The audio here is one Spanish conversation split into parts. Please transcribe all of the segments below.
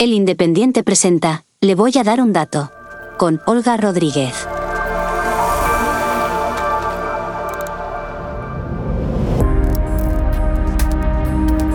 El Independiente presenta, le voy a dar un dato. Con Olga Rodríguez.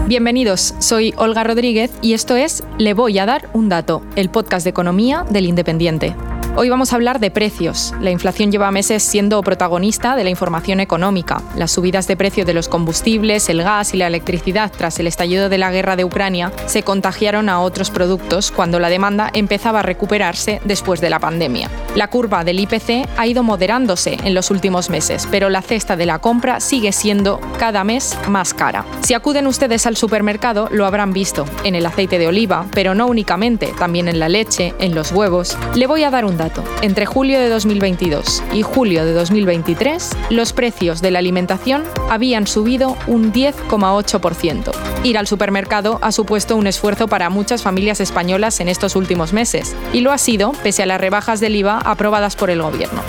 Bienvenidos, soy Olga Rodríguez y esto es Le voy a dar un dato, el podcast de economía del Independiente. Hoy vamos a hablar de precios. La inflación lleva meses siendo protagonista de la información económica. Las subidas de precio de los combustibles, el gas y la electricidad tras el estallido de la guerra de Ucrania se contagiaron a otros productos cuando la demanda empezaba a recuperarse después de la pandemia. La curva del IPC ha ido moderándose en los últimos meses, pero la cesta de la compra sigue siendo cada mes más cara. Si acuden ustedes al supermercado, lo habrán visto en el aceite de oliva, pero no únicamente, también en la leche, en los huevos. Le voy a dar un entre julio de 2022 y julio de 2023, los precios de la alimentación habían subido un 10,8%. Ir al supermercado ha supuesto un esfuerzo para muchas familias españolas en estos últimos meses, y lo ha sido pese a las rebajas del IVA aprobadas por el Gobierno.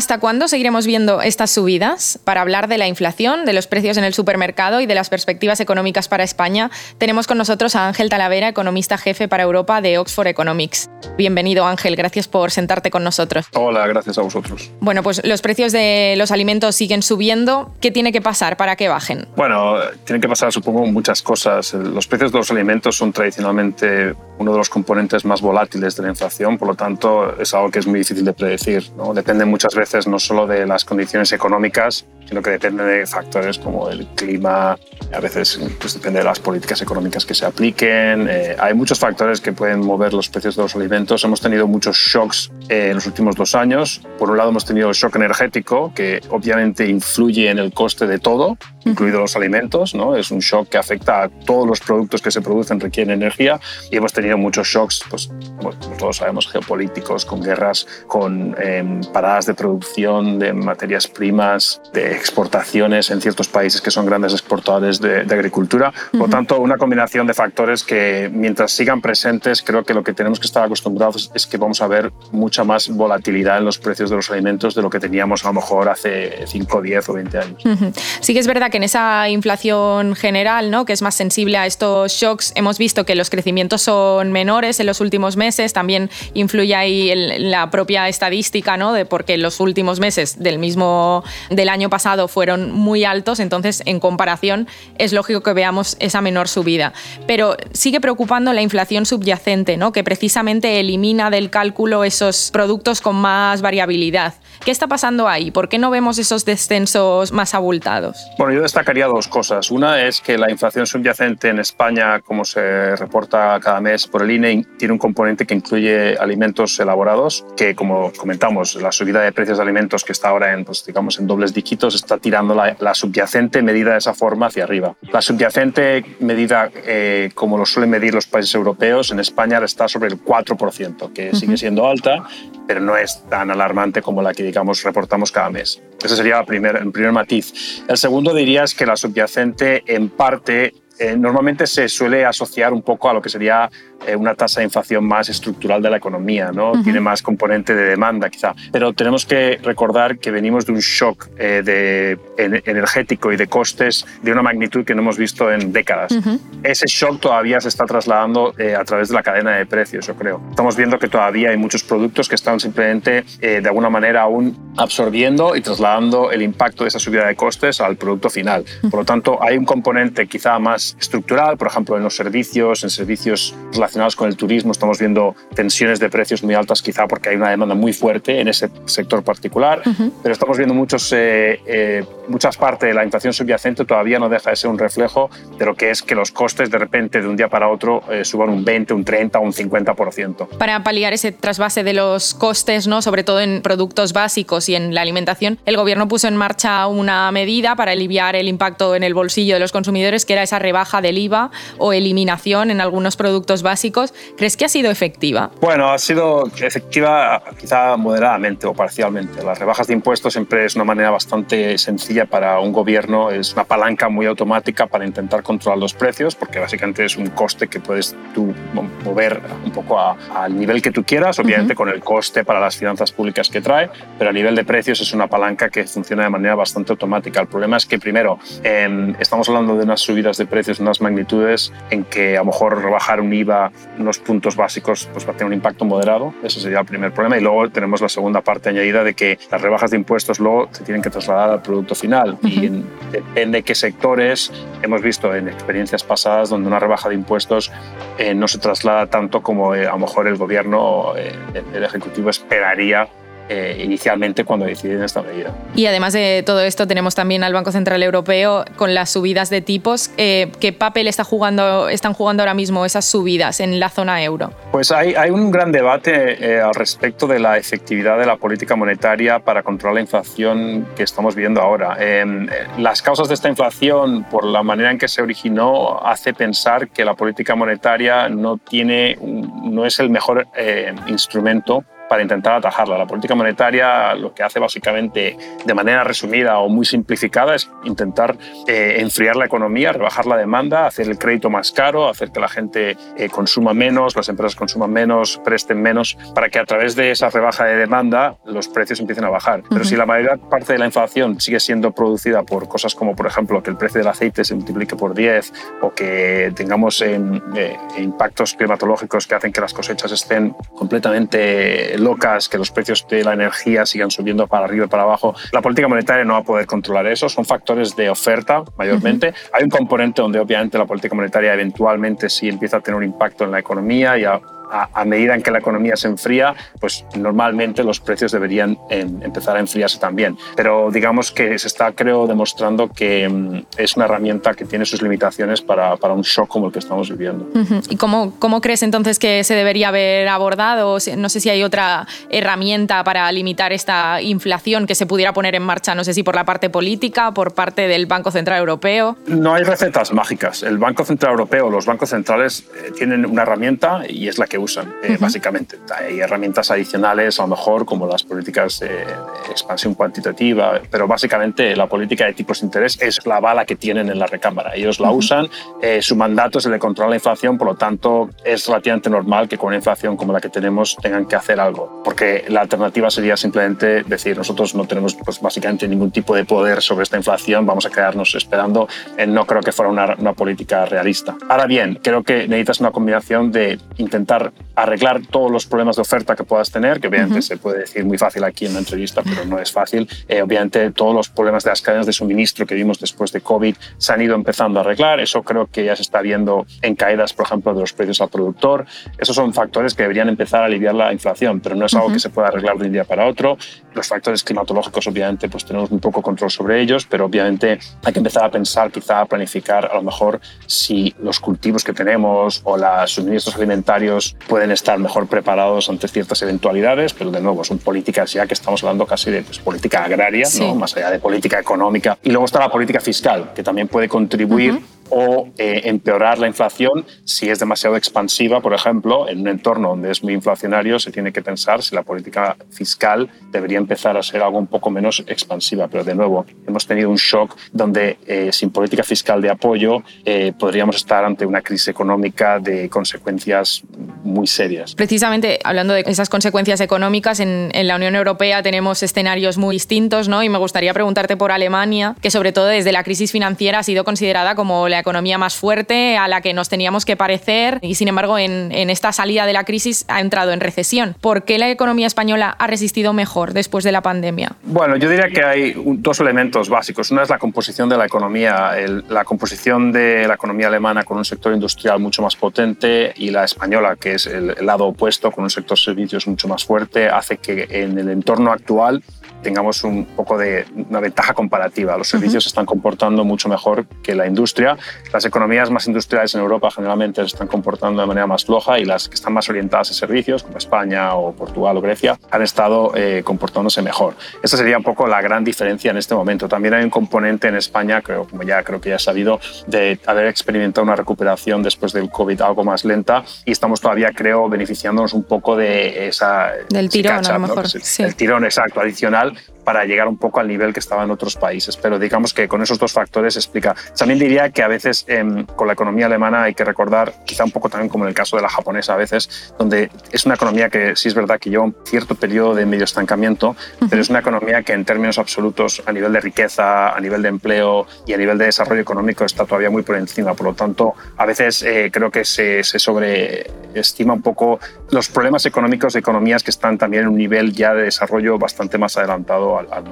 ¿Hasta cuándo seguiremos viendo estas subidas? Para hablar de la inflación, de los precios en el supermercado y de las perspectivas económicas para España, tenemos con nosotros a Ángel Talavera, economista jefe para Europa de Oxford Economics. Bienvenido Ángel, gracias por sentarte con nosotros. Hola, gracias a vosotros. Bueno, pues los precios de los alimentos siguen subiendo. ¿Qué tiene que pasar para que bajen? Bueno, tienen que pasar supongo muchas cosas. Los precios de los alimentos son tradicionalmente uno de los componentes más volátiles de la inflación, por lo tanto es algo que es muy difícil de predecir. ¿no? Depende muchas veces no solo de las condiciones económicas, sino que depende de factores como el clima, a veces pues, depende de las políticas económicas que se apliquen. Eh, hay muchos factores que pueden mover los precios de los alimentos. Hemos tenido muchos shocks eh, en los últimos dos años. Por un lado hemos tenido el shock energético, que obviamente influye en el coste de todo, incluidos los alimentos. ¿no? Es un shock que afecta a todos los productos que se producen, requieren energía. Y hemos tenido muchos shocks, pues, como todos sabemos, geopolíticos, con guerras, con em, paradas de producción de materias primas, de exportaciones en ciertos países que son grandes exportadores de, agricultura. Por lo tanto, una combinación de factores que mientras sigan presentes, creo que lo que tenemos que estar acostumbrados es que vamos a ver mucha más volatilidad en los precios de los alimentos de lo que teníamos a lo mejor hace 5, 10 o 20 años. Sí que es verdad que en esa inflación general, ¿no? que es más sensible a estos shocks, hemos visto que los crecimientos son menores en los últimos meses. También influye ahí la propia estadística, ¿no? de porque los últimos meses del mismo del año pasado fueron muy altos, entonces en comparación es lógico que veamos esa menor subida. Pero sigue preocupando la inflación subyacente, ¿no? que precisamente elimina del cálculo esos productos con más variabilidad. ¿Qué está pasando ahí? ¿Por qué no vemos esos descensos más abultados? Bueno, yo destacaría dos cosas. Una es que la inflación subyacente en España, como se reporta cada mes por el INE, tiene un componente que incluye alimentos elaborados, que como comentamos, la subida de precios de alimentos que está ahora en, pues, digamos, en dobles dígitos está tirando la, subyacente medida de esa forma hacia arriba. La subyacente medida eh, como lo suelen medir los países europeos, en España está sobre el 4%, que sigue siendo alta, pero no es tan alarmante como la que digamos reportamos cada mes. Ese sería el primer, el primer matiz. El segundo diría es que la subyacente en parte eh, normalmente se suele asociar un poco a lo que sería una tasa de inflación más estructural de la economía, ¿no? Tiene más componente de demanda quizá. Pero tenemos que recordar que venimos de un shock eh, de, energético y de costes de una magnitud que no hemos visto en décadas. Ese shock todavía se está trasladando eh, a través de la cadena de precios, yo creo. Estamos viendo que todavía hay muchos productos que están simplemente de alguna manera aún absorbiendo y trasladando el impacto de esa subida de costes al producto final. Por lo tanto, hay un componente quizá más estructural, por ejemplo, en los servicios, en servicios relacionados relacionados con el turismo estamos viendo tensiones de precios muy altas, quizá porque hay una demanda muy fuerte en ese sector particular, pero estamos viendo muchos, eh, eh, muchas partes de la inflación subyacente todavía no deja de ser un reflejo de lo que es que los costes de repente de un día para otro eh, suban un 20, un 30 o un 50%. Para paliar ese trasvase de los costes, ¿no? sobre todo en productos básicos y en la alimentación, el gobierno puso en marcha una medida para aliviar el impacto en el bolsillo de los consumidores, que era esa rebaja del IVA o eliminación en algunos productos básicos ¿crees que ha sido efectiva? Bueno, ha sido efectiva quizá moderadamente o parcialmente. Las rebajas de impuestos siempre es una manera bastante sencilla para un gobierno, es una palanca muy automática para intentar controlar los precios, porque básicamente es un coste que puedes tú mover un poco al nivel que tú quieras, obviamente con el coste para las finanzas públicas que trae, pero a nivel de precios es una palanca que funciona de manera bastante automática. El problema es que primero em, estamos hablando de unas subidas de precios, unas magnitudes en que a lo mejor rebajar un IVA unos puntos básicos pues va a tener un impacto moderado, ese sería el primer problema, y luego tenemos la segunda parte añadida de que las rebajas de impuestos luego se tienen que trasladar al producto final. Y depende de qué sectores. Hemos visto en experiencias pasadas donde una rebaja de impuestos eh, no se traslada tanto como eh, a lo mejor el gobierno, eh, el Ejecutivo esperaría eh, inicialmente cuando deciden esta medida. Y además de todo esto tenemos también al Banco Central Europeo con las subidas de tipos. Eh, ¿Qué papel está jugando, están jugando ahora mismo esas subidas en la zona euro? Pues hay, hay un gran debate eh, al respecto de la efectividad de la política monetaria para controlar la inflación que estamos viendo ahora. Em, las causas de esta inflación, por la manera en que se originó, hace pensar que la política monetaria no, tiene, no es el mejor instrumento para intentar atajarla. La política monetaria lo que hace básicamente de manera resumida o muy simplificada es intentar eh, enfriar la economía, rebajar la demanda, hacer el crédito más caro, hacer que la gente eh, consuma menos, las empresas consuman menos, presten menos, para que a través de esa rebaja de demanda los precios empiecen a bajar. Pero si la mayor parte de la inflación sigue siendo producida por cosas como, por ejemplo, que el precio del aceite se multiplique por 10 o que tengamos eh, impactos climatológicos que hacen que las cosechas estén completamente locas, que los precios de la energía sigan subiendo para arriba y para abajo, la política monetaria no va a poder controlar eso. Son factores de oferta mayormente. Hay un componente donde obviamente la política monetaria eventualmente sí empieza a tener un impacto en la economía y a a, medida en que la economía se enfría, pues normalmente los precios deberían empezar a enfriarse también. Pero digamos que se está, creo, demostrando que mm, es una herramienta que tiene sus limitaciones para, para un shock como el que estamos viviendo. ¿Y cómo, cómo crees entonces que se debería haber abordado? No sé si hay otra herramienta para limitar esta inflación que se pudiera poner en marcha, no sé si por la parte política, por parte del Banco Central Europeo. No hay recetas mágicas. El Banco Central Europeo, los bancos centrales eh, tienen una herramienta y es la que usan, eh, básicamente. Hay herramientas adicionales, a lo mejor, como las políticas de, expansión cuantitativa, pero básicamente la política de tipos de interés es la bala que tienen en la recámara. Ellos la usan, eh, su mandato es el de controlar la inflación, por lo tanto, es relativamente normal que con una inflación como la que tenemos tengan que hacer algo, porque la alternativa sería simplemente decir, nosotros no tenemos pues, básicamente ningún tipo de poder sobre esta inflación, vamos a quedarnos esperando. Eh, no creo que fuera una, una política realista. Ahora bien, creo que necesitas una combinación de intentar arreglar todos los problemas de oferta que puedas tener, que obviamente se puede decir muy fácil aquí en la entrevista, pero no es fácil. Eh, obviamente todos los problemas de las cadenas de suministro que vimos después de COVID se han ido empezando a arreglar. Eso creo que ya se está viendo en caídas, por ejemplo, de los precios al productor. Esos son factores que deberían empezar a aliviar la inflación, pero no es algo que se pueda arreglar de un día para otro. Los factores climatológicos, obviamente, pues tenemos muy poco control sobre ellos, pero obviamente hay que empezar a pensar, quizá a planificar, a lo mejor si los cultivos que tenemos o los suministros alimentarios pueden estar mejor preparados ante ciertas eventualidades, pero de nuevo son políticas ya que estamos hablando casi de pues, política agraria, ¿no? más allá de política económica. Y luego está la política fiscal, que también puede contribuir o eh, empeorar la inflación si es demasiado expansiva, por ejemplo, en un entorno donde es muy inflacionario, se tiene que pensar si la política fiscal debería empezar a ser algo un poco menos expansiva. Pero de nuevo, hemos tenido un shock donde eh, sin política fiscal de apoyo eh, podríamos estar ante una crisis económica de consecuencias muy serias. Precisamente hablando de esas consecuencias económicas, en, en la Unión Europea tenemos escenarios muy distintos, ¿no? Y me gustaría preguntarte por Alemania, que sobre todo desde la crisis financiera ha sido considerada como la economía más fuerte a la que nos teníamos que parecer y sin embargo en, esta salida de la crisis ha entrado en recesión. ¿Por qué la economía española ha resistido mejor después de la pandemia? Bueno, yo diría que hay dos elementos básicos. Una es la composición de la economía, la composición de la economía alemana con un sector industrial mucho más potente y la española, que es el, el lado opuesto, con un sector servicios mucho más fuerte, hace que en el entorno actual tengamos un poco de una ventaja comparativa. Los servicios se están comportando mucho mejor que la industria. Las economías más industriales en Europa generalmente se están comportando de manera más floja y las que están más orientadas a servicios, como España o Portugal o Grecia, han estado eh, comportándose mejor. Esta sería un poco la gran diferencia en este momento. También hay un componente en España, creo, como ya creo que ya he sabido, de haber experimentado una recuperación después del COVID algo más lenta y estamos todavía, creo, beneficiándonos un poco de esa... Del tirón, a lo mejor. El tirón exacto, adicional para llegar un poco al nivel que estaba en otros países. Pero digamos que con esos dos factores explica. También diría que a veces em, con la economía alemana hay que recordar, quizá un poco también como en el caso de la japonesa a veces, donde es una economía que sí es verdad que lleva un cierto periodo de medio estancamiento, pero es una economía que en términos absolutos, a nivel de riqueza, a nivel de empleo y a nivel de desarrollo económico está todavía muy por encima. Por lo tanto, a veces eh, creo que se, se sobreestima un poco los problemas económicos de economías que están también en un nivel ya de desarrollo bastante más adelantado al.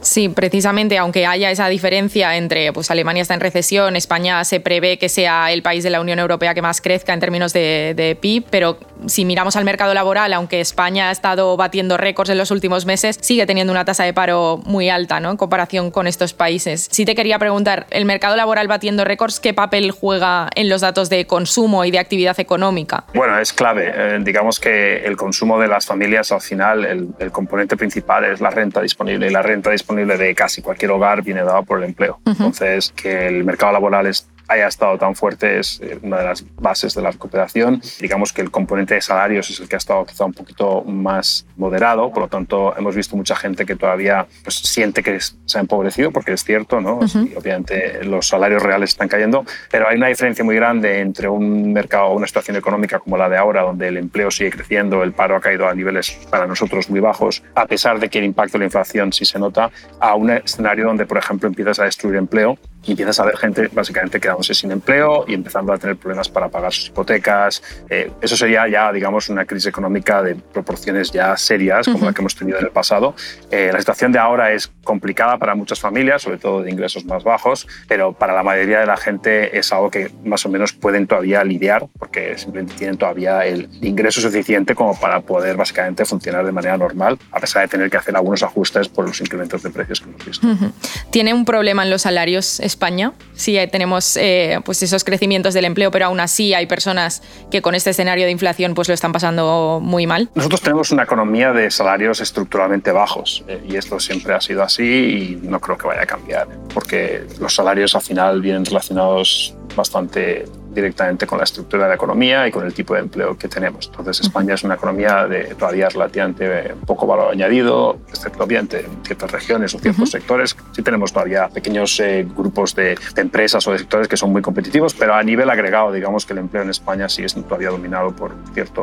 Sí, precisamente, aunque haya esa diferencia entre pues, Alemania está en recesión, España se prevé que sea el país de la Unión Europea que más crezca en términos de PIB, pero si miramos al mercado laboral, aunque España ha estado batiendo récords en los últimos meses, sigue teniendo una tasa de paro muy alta ¿no? en comparación con estos países. Si te quería preguntar, ¿el mercado laboral batiendo récords qué papel juega en los datos de consumo y de actividad económica? Bueno, es clave. Eh, digamos que el consumo de las familias al final, el, componente principal es la renta disponible y la renta disponible de casi cualquier hogar viene dada por el empleo. Entonces, que el mercado laboral es haya estado tan fuerte es eh, una de las bases de la recuperación. Digamos que el componente de salarios es el que ha estado quizá un poquito más moderado, por lo tanto hemos visto mucha gente que todavía pues, siente que se ha empobrecido, porque es cierto, ¿no? obviamente los salarios reales están cayendo, pero hay una diferencia muy grande entre un mercado, una situación económica como la de ahora, donde el empleo sigue creciendo, el paro ha caído a niveles para nosotros muy bajos, a pesar de que el impacto de la inflación sí se nota, a un escenario donde, por ejemplo, empiezas a destruir empleo y empiezas a ver gente básicamente quedándose sin empleo y empezando a tener problemas para pagar sus hipotecas. Eh, eso sería ya, digamos, una crisis económica de proporciones ya serias, como la que hemos tenido en el pasado. Eh, la situación de ahora es complicada para muchas familias, sobre todo de ingresos más bajos, pero para la mayoría de la gente es algo que más o menos pueden todavía lidiar, porque simplemente tienen todavía el ingreso suficiente como para poder básicamente funcionar de manera normal, a pesar de tener que hacer algunos ajustes por los incrementos de precios que hemos visto. ¿Tiene un problema en los salarios España. Sí, tenemos eh, pues esos crecimientos del empleo, pero aún así hay personas que con este escenario de inflación pues lo están pasando muy mal. Nosotros tenemos una economía de salarios estructuralmente bajos eh, y esto siempre ha sido así y no creo que vaya a cambiar, porque los salarios al final vienen relacionados bastante directamente con la estructura de la economía y con el tipo de empleo que tenemos. Entonces, España es una economía de todavía relativamente poco valor añadido, excepto bien en ciertas regiones o ciertos sectores. Sí tenemos todavía pequeños eh, grupos de, empresas o de sectores que son muy competitivos, pero a nivel agregado, digamos que el empleo en España sí es todavía dominado por cierta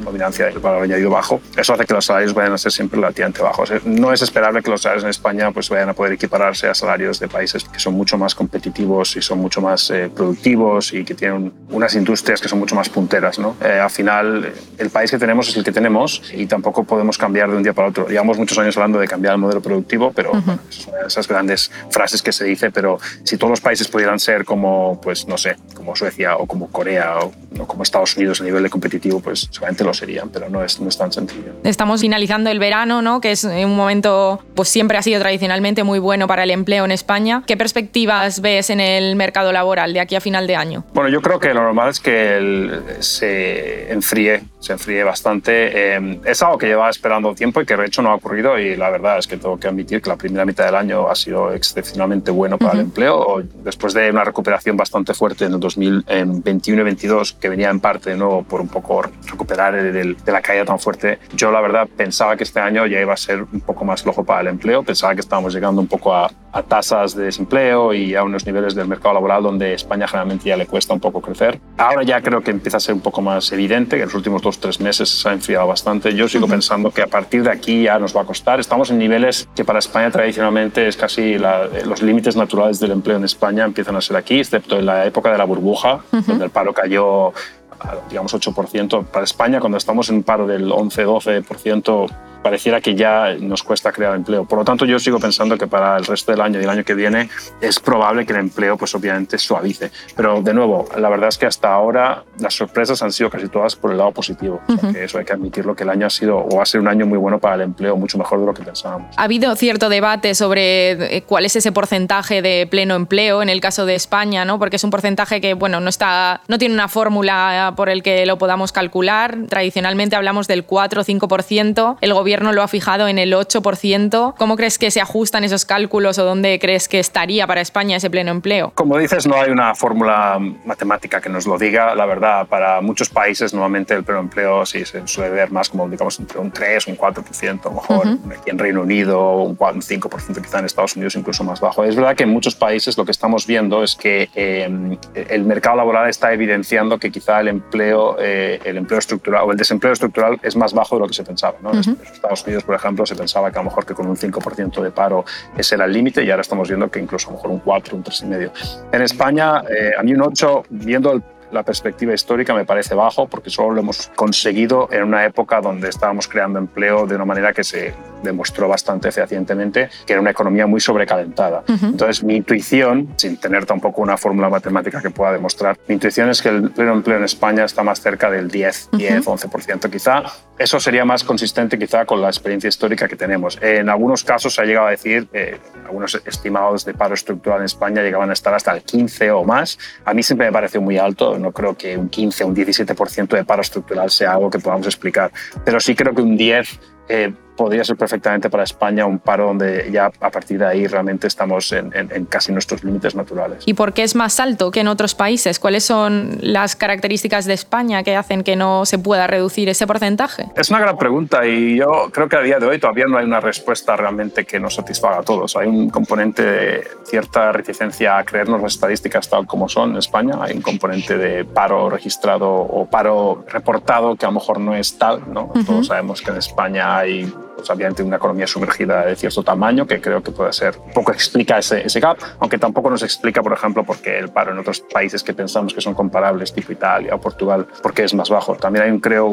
dominancia del valor añadido bajo. Eso hace que los salarios vayan a ser siempre relativamente bajos. Eh, no es esperable que los salarios en España pues, vayan a poder equipararse a salarios de países que son mucho más competitivos y son mucho más eh, productivos y que tienen unas industrias que son mucho más punteras. ¿no? Eh, al final, el país que tenemos es el que tenemos y tampoco podemos cambiar de un día para otro. Llevamos muchos años hablando de cambiar el modelo productivo, pero son esas grandes frases que se dice, pero si todos los países pudieran ser como, pues no sé, como Suecia o como Corea o, como Estados Unidos a nivel de competitivo, pues seguramente lo serían, pero no es, no es tan sencillo. Estamos finalizando el verano, ¿no? que es un momento, pues siempre ha sido tradicionalmente muy bueno para el empleo en España. ¿Qué perspectivas ves en el mercado laboral de aquí a final de año? Bueno, yo creo que lo normal es que se enfríe, se enfríe bastante. Eh, es algo que llevaba esperando tiempo y que de hecho no ha ocurrido y la verdad es que tengo que admitir que la primera mitad del año ha sido excepcionalmente bueno para el empleo. Después de una recuperación bastante fuerte en el 2021 y 22 que venía en parte de nuevo por un poco recuperar de, la caída tan fuerte, yo la verdad pensaba que este año ya iba a ser un poco más flojo para el empleo. Pensaba que estábamos llegando un poco a, a tasas de desempleo y a unos niveles del mercado laboral donde España generalmente ya le cuesta un poco crecer. Ahora ya creo que empieza a ser un poco más evidente, que en los últimos dos o tres meses se ha enfriado bastante. Yo sigo pensando que a partir de aquí ya nos va a costar. Estamos en niveles que para España tradicionalmente es casi los límites naturales del empleo en España empiezan a ser aquí, excepto en la época de la burbuja, donde el paro cayó digamos 8%. Para España, cuando estamos en un paro del 11-12%, pareciera que ya nos cuesta crear empleo. Por lo tanto, yo sigo pensando que para el resto del año y el año que viene es probable que el empleo, pues obviamente, suavice. Pero de nuevo, la verdad es que hasta ahora las sorpresas han sido casi todas por el lado positivo. que eso hay que admitirlo, que el año ha sido o va a ser un año muy bueno para el empleo, mucho mejor de lo que pensábamos. Ha habido cierto debate sobre eh, cuál es ese porcentaje de pleno empleo en el caso de España, ¿no? Porque es un porcentaje que, bueno, no está, no tiene una fórmula por el que lo podamos calcular. Tradicionalmente hablamos del 4 o 5%. El gobierno gobierno lo ha fijado en el 8%. ¿Cómo crees que se ajustan esos cálculos o dónde crees que estaría para España ese pleno empleo? Como dices, no hay una fórmula matemática que nos lo diga. La verdad, para muchos países nuevamente el pleno empleo sí se suele ver más como digamos entre un 3, un 4%, a lo mejor aquí en Reino Unido, un 5% quizá en Estados Unidos incluso más bajo. Es verdad que en muchos países lo que estamos viendo es que eh, el mercado laboral está evidenciando que quizá el empleo, eh, el empleo estructural o el desempleo estructural es más bajo de lo que se pensaba. Estados Unidos, por ejemplo, se pensaba que a lo mejor que con un 5% de paro ese era el límite y ahora estamos viendo que incluso a lo mejor un 4, un 3,5. En España, eh, a mí un 8, viendo el la perspectiva histórica me parece bajo porque solo lo hemos conseguido en una época donde estábamos creando empleo de una manera que se demostró bastante fehacientemente que era una economía muy sobrecalentada. Entonces, mi intuición, sin tener tampoco una fórmula matemática que pueda demostrar, mi intuición es que el pleno empleo en España está más cerca del 10, 10, 11%. Quizá eso sería más consistente quizá con la experiencia histórica que tenemos. En algunos casos se ha llegado a decir, eh, algunos estimados de paro estructural en España llegaban a estar hasta el 15 o más. A mí siempre me pareció muy alto, no creo que un 15 o un 17% de paro estructural sea algo que podamos explicar, pero sí creo que un 10 eh, podría ser perfectamente para España un paro donde ya a partir de ahí realmente estamos en, casi nuestros límites naturales. ¿Y por qué es más alto que en otros países? ¿Cuáles son las características de España que hacen que no se pueda reducir ese porcentaje? Es una gran pregunta y yo creo que a día de hoy todavía no hay una respuesta realmente que nos satisfaga a todos. Hay un componente de cierta reticencia a creernos las estadísticas tal como son en España. Hay un componente de paro registrado o paro reportado que a lo mejor no es tal. ¿no? Todos sabemos que en España hay pues, obviamente una economía sumergida de cierto tamaño, que creo que puede ser, un poco explica ese, ese gap, aunque tampoco nos explica, por ejemplo, por qué el paro en otros países que pensamos que son comparables, tipo Italia o Portugal, por qué es más bajo. También hay, creo,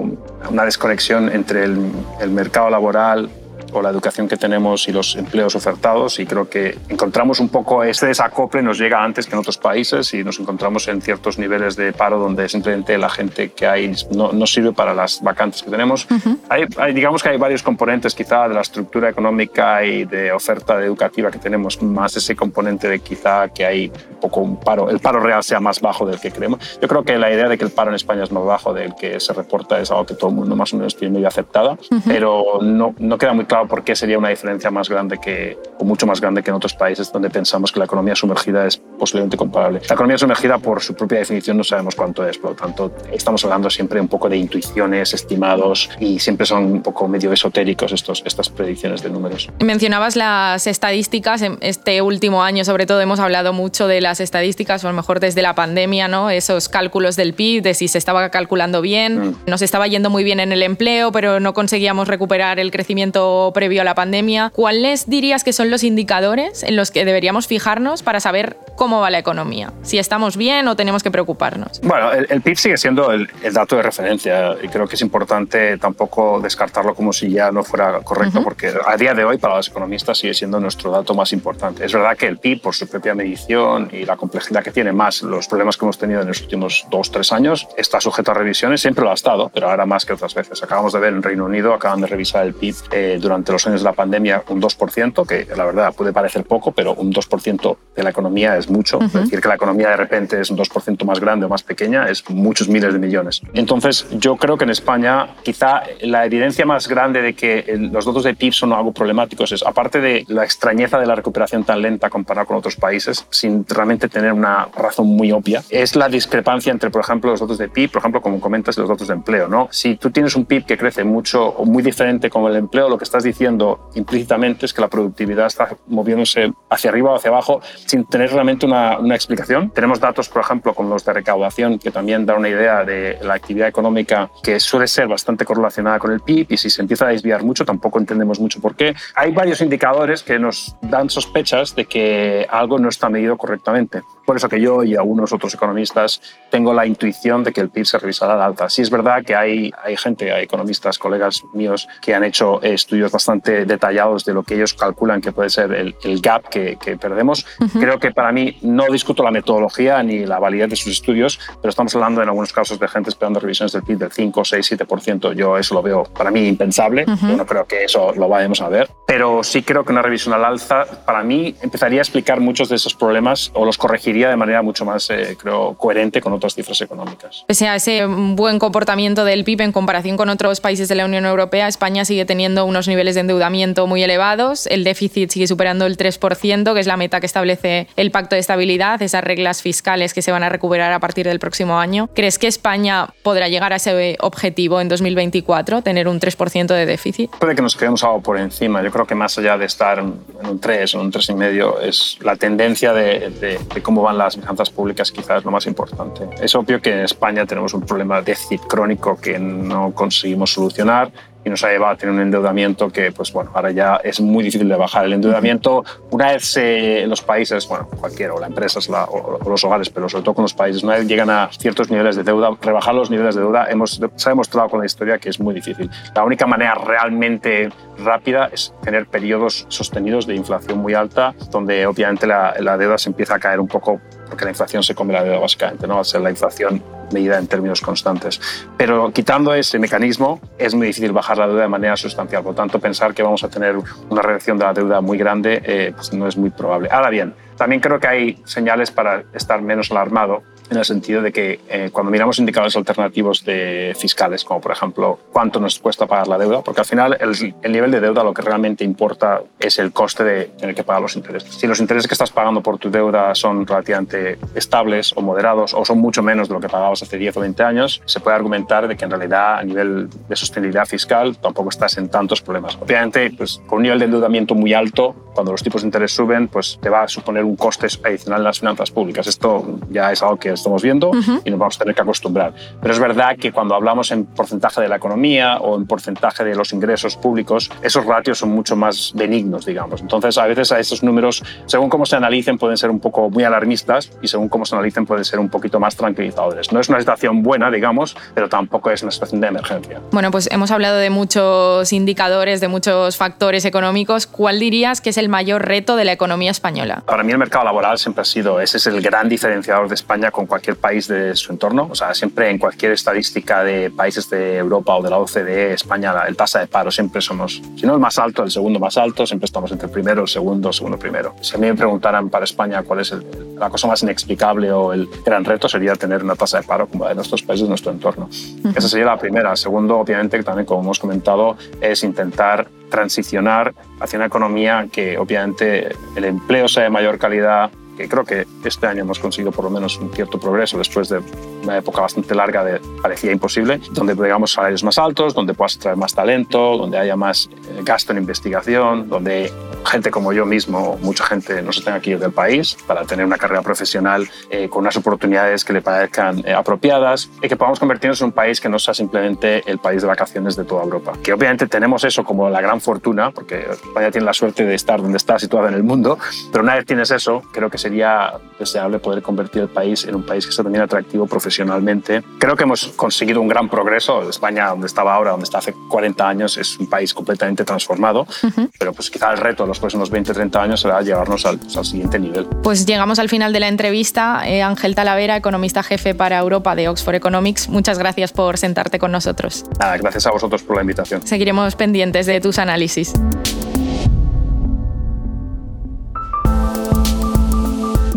una desconexión entre el, el mercado laboral o la educación que tenemos y los empleos ofertados y creo que encontramos un poco este desacople nos llega antes que en otros países y nos encontramos en ciertos niveles de paro donde simplemente la gente que hay no, no sirve para las vacantes que tenemos. hay, digamos que hay varios componentes quizá de la estructura económica y de oferta educativa que tenemos, más ese componente de quizá que hay un poco un paro, el paro real sea más bajo del que creemos. Yo creo que la idea de que el paro en España es más bajo del que se reporta es algo que todo el mundo más o menos tiene medio aceptada, pero no, no queda muy claro por qué sería una diferencia más grande que, o mucho más grande que en otros países donde pensamos que la economía sumergida es posiblemente comparable. La economía sumergida, por su propia definición, no sabemos cuánto es, por lo tanto, estamos hablando siempre un poco de intuiciones, estimados, y siempre son un poco medio esotéricos estos, estas predicciones de números. Mencionabas las estadísticas, en este último año sobre todo hemos hablado mucho de las estadísticas, o a lo mejor desde la pandemia, ¿no? esos cálculos del PIB, de si se estaba calculando bien, mm. nos estaba yendo muy bien en el empleo, pero no conseguíamos recuperar el crecimiento previo a la pandemia, ¿cuáles dirías que son los indicadores en los que deberíamos fijarnos para saber cómo va la economía? Si estamos bien o tenemos que preocuparnos. Bueno, el, PIB sigue siendo el, dato de referencia y creo que es importante tampoco descartarlo como si ya no fuera correcto, porque a día de hoy para los economistas sigue siendo nuestro dato más importante. Es verdad que el PIB, por su propia medición y la complejidad que tiene, más los problemas que hemos tenido en los últimos dos, tres años, está sujeto a revisiones, siempre lo ha estado, pero ahora más que otras veces. Acabamos de ver en Reino Unido, acaban de revisar el PIB eh, durante los años de la pandemia un 2%, que la verdad puede parecer poco, pero un 2% de la economía es mucho. Decir que la economía de repente es un 2% más grande o más pequeña es muchos miles de millones. Entonces, yo creo que en España quizá la evidencia más grande de que los datos de PIB son algo problemáticos es, aparte de la extrañeza de la recuperación tan lenta comparada con otros países, sin realmente tener una razón muy obvia, es la discrepancia entre, por ejemplo, los datos de PIB, por ejemplo, como comentas, los datos de empleo. ¿no? Si tú tienes un PIB que crece mucho o muy diferente con el empleo, lo que estás diciendo implícitamente es que la productividad está moviéndose hacia arriba o hacia abajo sin tener realmente una, una, explicación. Tenemos datos, por ejemplo, con los de recaudación que también dan una idea de la actividad económica que suele ser bastante correlacionada con el PIB y si se empieza a desviar mucho tampoco entendemos mucho por qué. Hay varios indicadores que nos dan sospechas de que algo no está medido correctamente. Por eso que yo y algunos otros economistas tengo la intuición de que el PIB se revisará al alta. Sí es verdad que hay, hay gente, hay economistas, colegas míos, que han hecho estudios bastante detallados de lo que ellos calculan que puede ser el, el gap que, que perdemos. Creo que para mí no discuto la metodología ni la validez de sus estudios, pero estamos hablando en algunos casos de gente esperando revisiones del PIB del 5, 6, 7%. Yo eso lo veo para mí impensable. Yo no creo que eso lo vayamos a ver. Pero sí creo que una revisión al alza para mí empezaría a explicar muchos de esos problemas o los corregiría mediría de manera mucho más, eh, creo, coherente con otras cifras económicas. Pese a ese buen comportamiento del PIB en comparación con otros países de la Unión Europea, España sigue teniendo unos niveles de endeudamiento muy elevados, el déficit sigue superando el 3%, que es la meta que establece el Pacto de Estabilidad, esas reglas fiscales que se van a recuperar a partir del próximo año. ¿Crees que España podrá llegar a ese objetivo en 2024, tener un 3% de déficit? Puede que nos quedemos algo por encima. Yo creo que más allá de estar en un 3 o un 3,5 es la tendencia de, de, cómo las finanzas públicas quizás lo más importante. Es obvio que en España tenemos un problema de déficit crónico que no conseguimos solucionar y nos ha llevado a tener un endeudamiento que, pues bueno, ahora ya es muy difícil de bajar. El endeudamiento, una vez en los países, bueno, cualquiera, o las empresas o, los hogares, pero sobre todo con los países, una vez llegan a ciertos niveles de deuda, rebajar los niveles de deuda, hemos, se ha demostrado con la historia que es muy difícil. La única manera realmente rápida es tener periodos sostenidos de inflación muy alta, donde obviamente la, la deuda se empieza a caer un poco porque la inflación se come la deuda básicamente, ¿no? Va a ser la inflación medida en términos constantes. Pero quitando ese mecanismo, es muy difícil bajar la deuda de manera sustancial. Por tanto, pensar que vamos a tener una reducción de la deuda muy grande eh, pues no es muy probable. Ahora bien, también creo que hay señales para estar menos alarmado en el sentido de que eh, cuando miramos indicadores alternativos de fiscales, como por ejemplo cuánto nos cuesta pagar la deuda, porque al final el, el nivel de deuda lo que realmente importa es el coste de tener que pagar los intereses. Si los intereses que estás pagando por tu deuda son relativamente estables o moderados o son mucho menos de lo que pagabas hace 10 o 20 años, se puede argumentar de que en realidad a nivel de sostenibilidad fiscal tampoco estás en tantos problemas. Obviamente, pues, con un nivel de endeudamiento muy alto, cuando los tipos de interés suben, pues te va a suponer un coste adicional en las finanzas públicas. Esto ya es algo que estamos viendo y nos vamos a tener que acostumbrar. Pero es verdad que cuando hablamos en porcentaje de la economía o en porcentaje de los ingresos públicos, esos ratios son mucho más benignos, digamos. Entonces, a veces a estos números, según cómo se analicen, pueden ser un poco muy alarmistas y según cómo se analicen, pueden ser un poquito más tranquilizadores. No es una situación buena, digamos, pero tampoco es una situación de emergencia. Bueno, pues hemos hablado de muchos indicadores, de muchos factores económicos. ¿Cuál dirías que es el mayor reto de la economía española? Para mí el mercado laboral siempre ha sido, ese es el gran diferenciador de España con cualquier país de su entorno. O sea, siempre en cualquier estadística de países de Europa o de la OCDE, España, el tasa de paro siempre somos, si no el más alto, el segundo más alto, siempre estamos entre el primero, el segundo, el segundo, primero. Si a mí me preguntaran para España cuál es la cosa más inexplicable o el gran reto, sería tener una tasa de paro como la de nuestros países de nuestro entorno. Esa sería la primera. Segundo, obviamente, también como hemos comentado, es intentar transicionar hacia una economía que obviamente el empleo sea de mayor calidad, que creo que este año hemos conseguido por lo menos un cierto progreso después de una época bastante larga de parecía imposible, donde tengamos salarios más altos, donde puedas traer más talento, donde haya más eh, gasto en investigación, donde gente como yo mismo, mucha gente no se tenga que ir del país para tener una carrera profesional eh, con unas oportunidades que le parezcan eh, apropiadas y que podamos convertirnos en un país que no sea simplemente el país de vacaciones de toda Europa. Que obviamente tenemos eso como la gran fortuna, porque España tiene la suerte de estar donde está situada en el mundo, pero una vez tienes eso, creo que sería deseable poder convertir el país en un país que sea también atractivo profesionalmente. Creo que hemos conseguido un gran progreso. España, donde estaba ahora, donde está hace 40 años, es un país completamente transformado, pero pues quizá el reto de los próximos 20, 30 años será llevarnos al, al siguiente nivel. Pues llegamos al final de la entrevista. Eh, Ángel Talavera, economista jefe para Europa de Oxford Economics, muchas gracias por sentarte con nosotros. Nada, gracias a vosotros por la invitación. Seguiremos pendientes de tus análisis.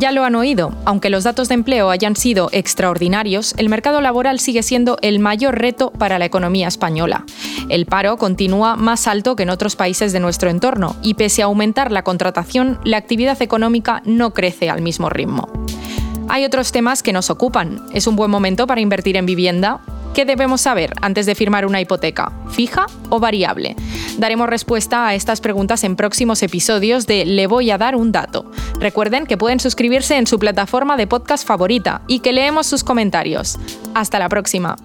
Ya lo han oído, aunque los datos de empleo hayan sido extraordinarios, el mercado laboral sigue siendo el mayor reto para la economía española. El paro continúa más alto que en otros países de nuestro entorno y pese a aumentar la contratación, la actividad económica no crece al mismo ritmo. Hay otros temas que nos ocupan. ¿Es un buen momento para invertir en vivienda? ¿Qué debemos saber antes de firmar una hipoteca? ¿Fija o variable? Daremos respuesta a estas preguntas en próximos episodios de Le voy a dar un dato. Recuerden que pueden suscribirse en su plataforma de podcast favorita y que leemos sus comentarios. Hasta la próxima.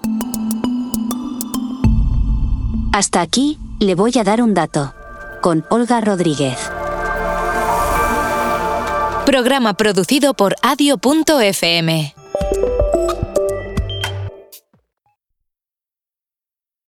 Hasta aquí, le voy a dar un dato. Con Olga Rodríguez. Programa producido por adio.fm.